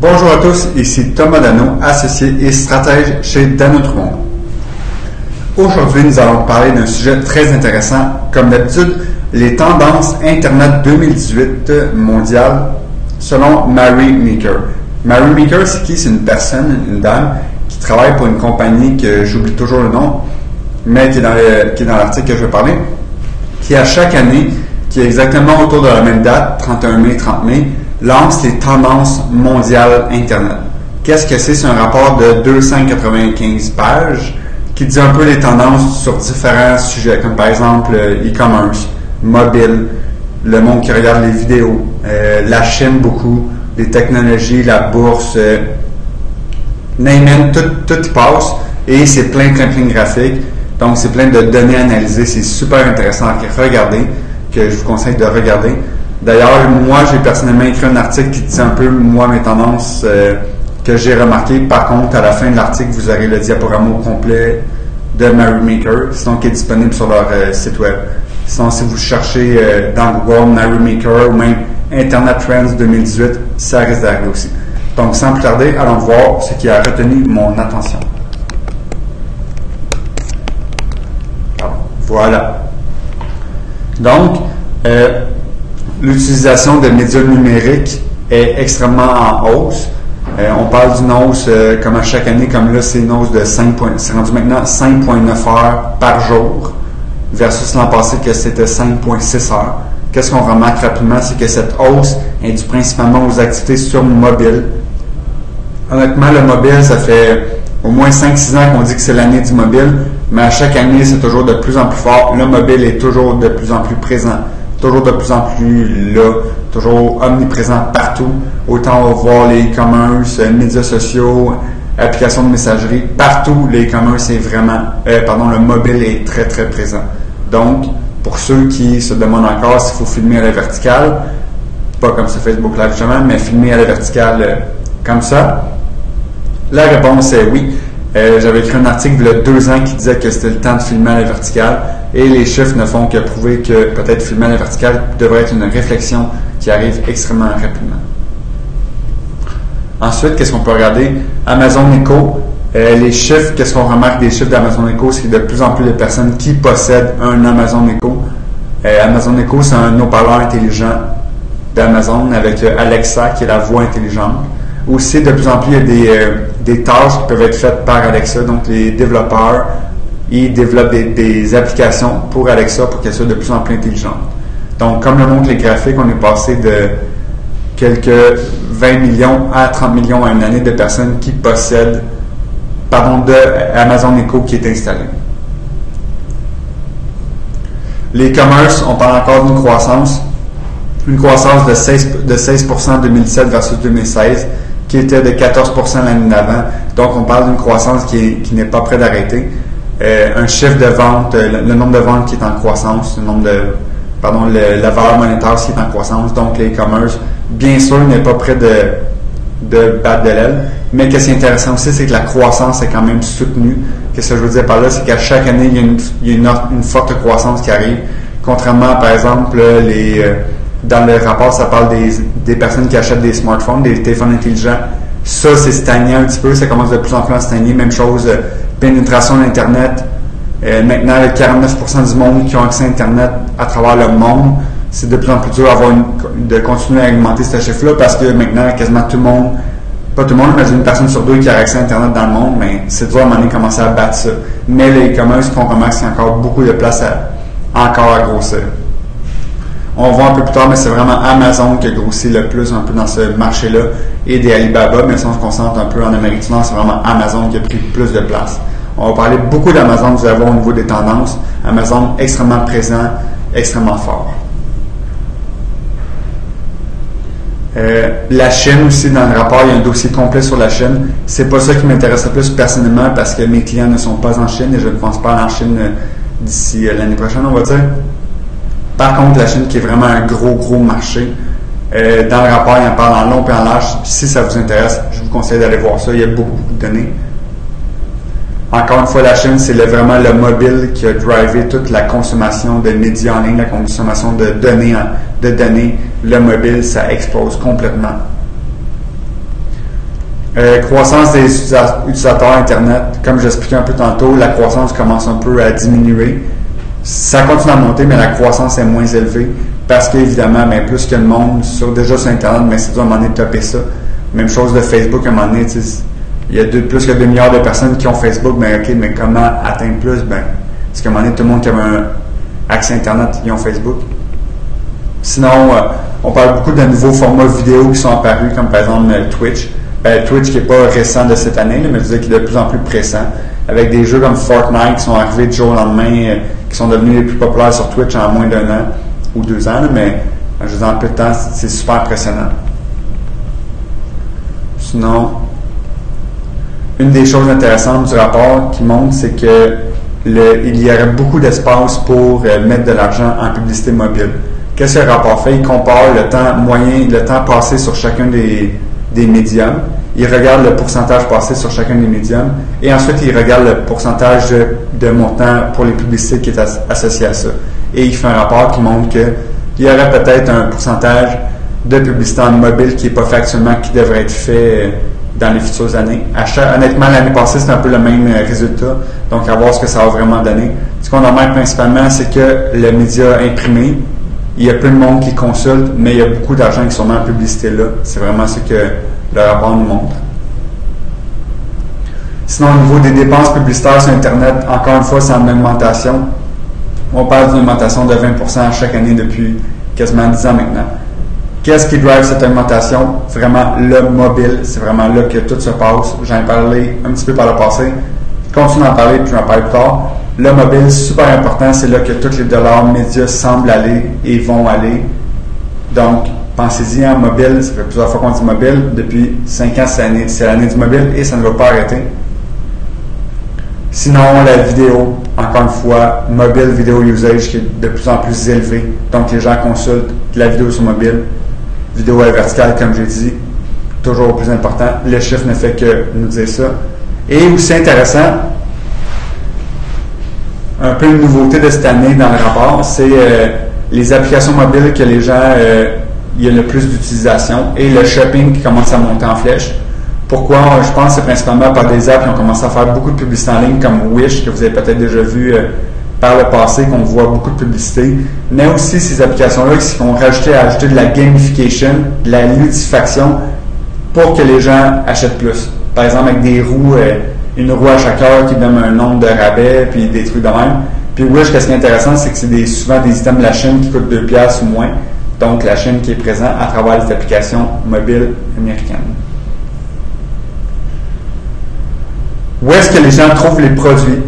Bonjour à tous, ici Thomas Dano, associé et stratège chez Dano. Aujourd'hui, nous allons parler d'un sujet très intéressant. Comme d'habitude, les tendances Internet 2018 mondiales selon Mary Meeker. Mary Meeker, c'est qui? C'est une personne, une dame, qui travaille pour une compagnie que j'oublie toujours le nom, mais qui est dans l'article que je vais parler, qui à chaque année, qui est exactement autour de la même date, 31 mai, 30 mai, lance les tendances mondiales Internet. Qu'est-ce que c'est? C'est un rapport de 295 pages qui dit un peu les tendances sur différents sujets, comme par exemple euh, e-commerce, mobile, le monde qui regarde les vidéos, euh, la chaîne beaucoup, les technologies, la bourse, euh, name tout, tout passe. Et c'est plein, plein, plein de graphiques. Donc, c'est plein de données analysées. C'est super intéressant à regarder, que je vous conseille de regarder. D'ailleurs, moi, j'ai personnellement écrit un article qui dit un peu, moi, mes tendances euh, que j'ai remarquées. Par contre, à la fin de l'article, vous aurez le diaporama complet de Mary Maker, sinon qui est disponible sur leur euh, site web. Sinon, si vous cherchez euh, dans Google Mary Maker ou même Internet Trends 2018, ça risque d'arriver aussi. Donc, sans plus tarder, allons voir ce qui a retenu mon attention. Voilà. Donc, euh, l'utilisation de médias numériques est extrêmement en hausse. Euh, on parle d'une hausse, euh, comme à chaque année, comme là, c'est une hausse de 5 c'est rendu maintenant 5,9 heures par jour, versus l'an passé que c'était 5,6 heures. Qu'est-ce qu'on remarque rapidement, c'est que cette hausse est due principalement aux activités sur mobile. Honnêtement, le mobile, ça fait au moins 5-6 ans qu'on dit que c'est l'année du mobile, mais à chaque année, c'est toujours de plus en plus fort. Le mobile est toujours de plus en plus présent toujours de plus en plus là, toujours omniprésent partout. Autant on va voir les e-commerce, les euh, médias sociaux, applications de messagerie, partout les e-commerce est vraiment, euh, pardon, le mobile est très très présent. Donc, pour ceux qui se demandent encore s'il faut filmer à la verticale, pas comme sur Facebook Live justement, mais filmer à la verticale euh, comme ça, la réponse est oui. J'avais écrit un article il y a deux ans qui disait que c'était le temps de filmer à la verticale. Et les chiffres ne font que prouver que peut-être filmer à la verticale devrait être une réflexion qui arrive extrêmement rapidement. Ensuite, qu'est-ce qu'on peut regarder? Amazon Echo. Euh, les chiffres, qu'est-ce qu'on remarque des chiffres d'Amazon Echo? C'est de plus en plus de personnes qui possèdent un Amazon Echo. Euh, Amazon Echo, c'est un haut-parleur intelligent d'Amazon avec euh, Alexa, qui est la voix intelligente. Aussi, de plus en plus, il y a des, des tâches qui peuvent être faites par Alexa. Donc, les développeurs ils développent des, applications pour Alexa pour qu'elle soit de plus en plus intelligente. Donc, comme le montrent les graphiques, on est passé de quelques 20 millions à 30 millions à une année de personnes qui possèdent, pardon, de Amazon Echo qui est installé. Les commerces, on parle encore d'une croissance, une croissance de 16%, de 16 en 2017 versus 2016, qui était de 14% l'année d'avant. Donc, on parle d'une croissance qui n'est pas près d'arrêter. Euh, un chiffre de vente, euh, le, nombre de ventes qui est en croissance, le nombre de, pardon, la valeur monétaire qui est en croissance, donc les e-commerce, bien sûr, n'est pas près de, de battre de l'aile. Mais ce qui est intéressant aussi, c'est que la croissance est quand même soutenue. Qu'est-ce que je veux dire par là? C'est qu'à chaque année, il y a, une, il y a une, forte croissance qui arrive. Contrairement, par exemple, les, euh, dans le rapport, ça parle des, personnes qui achètent des smartphones, des téléphones intelligents. Ça, c'est stagné un petit peu. Ça commence de plus en plus à stagner. Même chose, pénétration d'Internet. Euh, maintenant, avec 49% du monde qui ont accès à Internet à travers le monde, c'est de plus en plus dur de continuer à augmenter ce chiffre-là parce que maintenant, quasiment tout le monde, pas tout le monde, mais une personne sur deux qui a accès à Internet dans le monde, mais c'est dur à un moment donné commencer à battre ça. Mais les e-commerce qu'on remarque, c'est encore beaucoup de place à, encore à grossir. On voit un peu plus tard, mais c'est vraiment Amazon qui a grossi le plus un peu dans ce marché-là et des Alibaba, mais si on se concentre un peu en Amérique du Nord, c'est vraiment Amazon qui a pris plus de place. On va parler beaucoup d'Amazon, vous allez voir au niveau des tendances. Amazon extrêmement présent, extrêmement fort. Euh, la Chine aussi, dans le rapport, il y a un dossier complet sur la Chine. C'est pas ça qui m'intéresse le plus personnellement parce que mes clients ne sont pas en Chine et je ne pense pas en Chine euh, d'ici euh, l'année prochaine, on va dire. Par contre, la Chine qui est vraiment un gros, gros marché. dans le rapport, il en parle en long et en large. Si ça vous intéresse, je vous conseille d'aller voir ça. Il y a beaucoup, beaucoup de données. Encore une fois, la Chine, c'est vraiment le mobile qui a drivé toute la consommation de médias en ligne, la consommation de données, de données. Le mobile, ça explose complètement. Euh, croissance des utilisateurs Internet, comme j'expliquais un peu tantôt, la croissance commence un peu à diminuer. Ça continue à monter, mais la croissance est moins élevée parce qu'évidemment, plus que le monde sur, déjà sur Internet, mais c'est à un moment donné de topper ça. Même chose de Facebook, à un moment donné, il y a plus que 2 milliards de personnes qui ont Facebook, mais OK, mais comment atteindre plus? Ben, parce qu'à un moment donné, tout le monde qui a un accès Internet, ils ont Facebook. Sinon, euh, on parle beaucoup de nouveaux formats vidéo qui sont apparus, comme par exemple euh, Twitch. Ben, Twitch qui n'est pas récent de cette année, mais je veux dire qui est de plus en plus pressant, avec des jeux comme Fortnite qui sont arrivés du jour au lendemain, euh, qui sont devenus les plus populaires sur Twitch en moins d'un an ou deux ans, mais je dire, en peu de temps, c'est super impressionnant. Sinon, une des choses intéressantes du rapport qui montre, c'est que il y aurait beaucoup d'espace pour mettre de l'argent en publicité mobile. Qu'est-ce que le rapport fait? Il compare le temps moyen, le temps passé sur chacun des, des médiums. Il regarde le pourcentage passé sur chacun des médiums. Et ensuite, il regarde le pourcentage de, montant pour les publicités qui est associé à ça. Et il fait un rapport qui montre qu'il y aurait peut-être un pourcentage de publicité en mobile qui n'est pas fait actuellement, qui devrait être fait dans les futures années. honnêtement, l'année passée, c'est un peu le même résultat. Donc, à voir ce que ça va vraiment donner. Ce qu'on remarque principalement, c'est que le média imprimé, il y a peu de monde qui consulte, mais il y a beaucoup d'argent qui sont dans la publicité là. C'est vraiment ce que le rapport nous montre. Sinon, au niveau des dépenses publicitaires sur Internet, encore une fois, c'est en augmentation. On parle d'une augmentation de 20% chaque année depuis quasiment 10 ans maintenant. Qu'est-ce qui drive cette augmentation? Vraiment le mobile. C'est vraiment là que tout se passe. J'en ai parlé un petit peu par le passé. Je continue d'en parler, puis je vais en parler plus tard. Le mobile, super important, c'est là que tous les dollars médias semblent aller et vont aller. Donc, pensez-y en mobile, ça fait plusieurs fois qu'on dit mobile. Depuis 5 ans, c'est l'année du mobile et ça ne va pas arrêter. Sinon, la vidéo, encore une fois, mobile vidéo usage qui est de plus en plus élevé. Donc, les gens consultent la vidéo sur mobile. Vidéo à verticale, comme j'ai dit, toujours plus important. Le chiffre ne fait que nous dire ça. Et aussi intéressant, un peu une nouveauté de cette année dans le rapport, c'est euh, les applications mobiles que les gens, euh, y a le plus d'utilisation et le shopping qui commence à monter en flèche. Pourquoi? Je pense que c'est principalement par des apps qui ont commencé à faire beaucoup de publicité en ligne comme Wish, que vous avez peut-être déjà vu euh, par le passé, qu'on voit beaucoup de publicité, mais aussi ces applications-là qui ont rajouté à ajouter de la gamification, de la ludifaction pour que les gens achètent plus. Par exemple, avec des roues une roue à chaque heure qui donne un nombre de rabais, puis des trucs de même. Puis Wish, ce qui est intéressant, c'est que c'est souvent des items de la chaîne qui coûtent 2 piastres ou moins. Donc, la chaîne qui est présente à travers les applications mobiles américaines. Où est-ce que les gens trouvent les produits?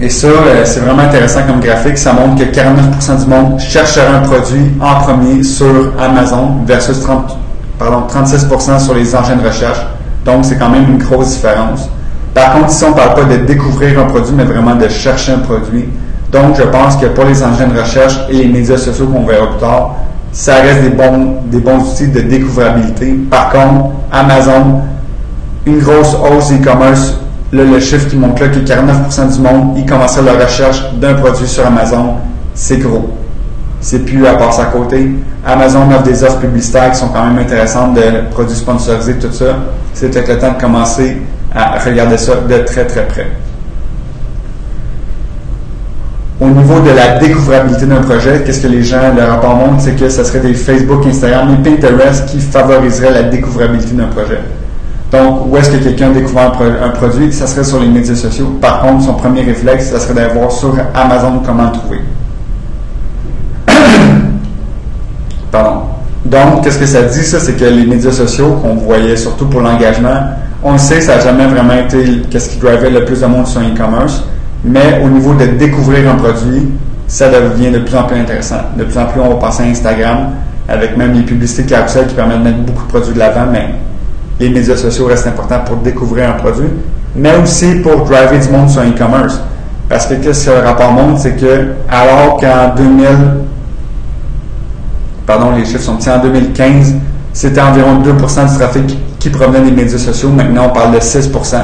Et ça, euh, c'est vraiment intéressant comme graphique. Ça montre que 49% du monde chercherait un produit en premier sur Amazon versus 30, pardon, 36% sur les engins de recherche. Donc, c'est quand même une grosse différence. Par contre, ici, on ne parle pas de découvrir un produit, mais vraiment de chercher un produit. Donc, je pense que pour les engins de recherche et les médias sociaux qu'on verra plus tard, ça reste des bons, des bons outils de découvrabilité. Par contre, Amazon, une grosse hausse e-commerce, le chiffre qui montre là que 49% du monde, ils commencent la recherche d'un produit sur Amazon, c'est gros. C'est plus à passer à côté. Amazon offre des offres publicitaires qui sont quand même intéressantes de produits sponsorisés, tout ça. C'est peut-être le temps de commencer à regarder ça de très très près. Au niveau de la découvrabilité d'un projet, qu'est-ce que les gens, le rapport montre, c'est que ce serait des Facebook, Instagram et Pinterest qui favoriseraient la découvrabilité d'un projet. Donc, où est-ce que quelqu'un découvre un, produit? Ça serait sur les médias sociaux. Par contre, son premier réflexe, ça serait d'aller voir sur Amazon comment trouver. Pardon. Donc, qu'est-ce que ça dit, ça? C'est que les médias sociaux, qu'on voyait surtout pour l'engagement, on sait, ça n'a jamais vraiment été qu'est-ce qui drivait le plus de monde sur e-commerce, mais au niveau de découvrir un produit, ça devient de plus en plus intéressant. De plus en plus, on va passer à Instagram, avec même les publicités carousel qui permettent de mettre beaucoup de produits de l'avant, mais les médias sociaux restent importants pour découvrir un produit, mais aussi pour driver du monde sur e-commerce. Parce que ce que le rapport montre, c'est que alors qu'en 2000, pardon, les chiffres sont petits, en 2015, c'était environ 2% du trafic qui provenait des médias sociaux. Maintenant, on parle de 6%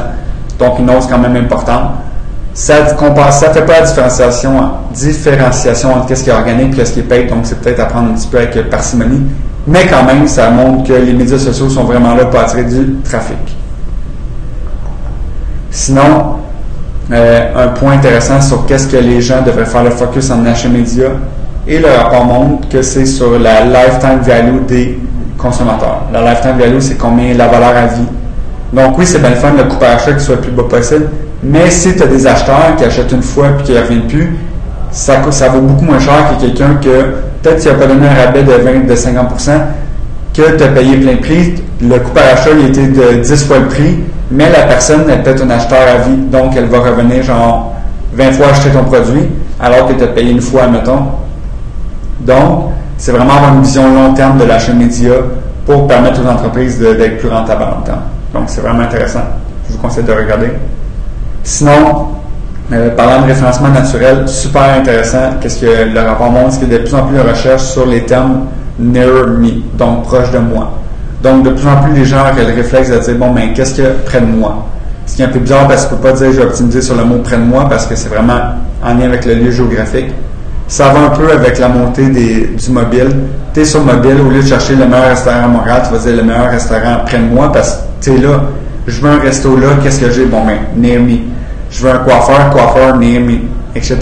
donc une hausse quand même importante. Ça ne fait pas la différenciation, différenciation entre ce qui est organique et ce qui est paid, donc c'est peut-être à prendre un petit peu avec parcimonie. Mais quand même, ça montre que les médias sociaux sont vraiment là pour attirer du trafic. Sinon, euh, un point intéressant sur qu'est-ce que les gens devraient faire le focus en achat média et le rapport montre que c'est sur la lifetime value des consommateurs. La lifetime value, c'est combien la valeur à vie. Donc oui, c'est bien le fun le coût par achat qui soit le plus bas possible, mais si tu as des acheteurs qui achètent une fois puis qui ne reviennent plus, ça, ça vaut beaucoup moins cher que quelqu'un que peut-être tu n'as pas donné un rabais de 20, de 50% que tu as payé plein prix. Le coût par achat il était de 10 fois le prix, mais la personne est peut-être un acheteur à vie, donc elle va revenir genre 20 fois acheter ton produit, alors que tu as payé une fois, mettons. Donc, c'est vraiment avoir une vision long terme de l'achat média pour permettre aux entreprises d'être plus rentables en long terme. Donc, c'est vraiment intéressant. Je vous conseille de regarder. Sinon, euh, parlant de référencement naturel, super intéressant. Qu'est-ce que le rapport montre? C'est qu'il y a de plus en plus de recherches sur les termes near me, donc proche de moi. Donc, de plus en plus, les gens ont le réflexe de dire, bon, mais qu'est-ce qu'il y a près de moi? Ce qui est un peu bizarre parce que ne peux pas dire, je vais optimiser sur le mot près de moi parce que c'est vraiment en lien avec le lieu géographique. Ça va un peu avec la montée du mobile. Tu es sur mobile, au lieu de chercher le meilleur restaurant à Montréal, tu vas dire le meilleur restaurant près de moi parce que tu es là. Je veux un resto là, qu'est-ce que j'ai? Bon, ben, near me. Je veux un coiffeur, coiffeur, near me, etc.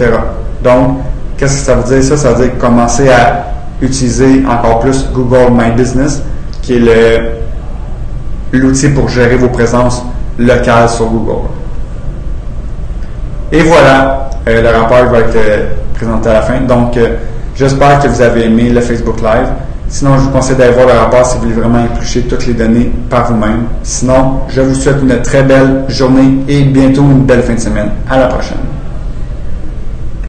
Donc, qu'est-ce que ça veut dire? Ça? Ça veut dire commencer à utiliser encore plus Google My Business, qui est l'outil pour gérer vos présences locales sur Google. Et voilà, euh, le rapport va être euh, présenté à la fin. Donc, euh, j'espère que vous avez aimé le Facebook Live. Sinon, je vous conseille d'aller voir le rapport si vous voulez vraiment éplucher toutes les données par vous-même. Sinon, je vous souhaite une très belle journée et bientôt une belle fin de semaine. À la prochaine.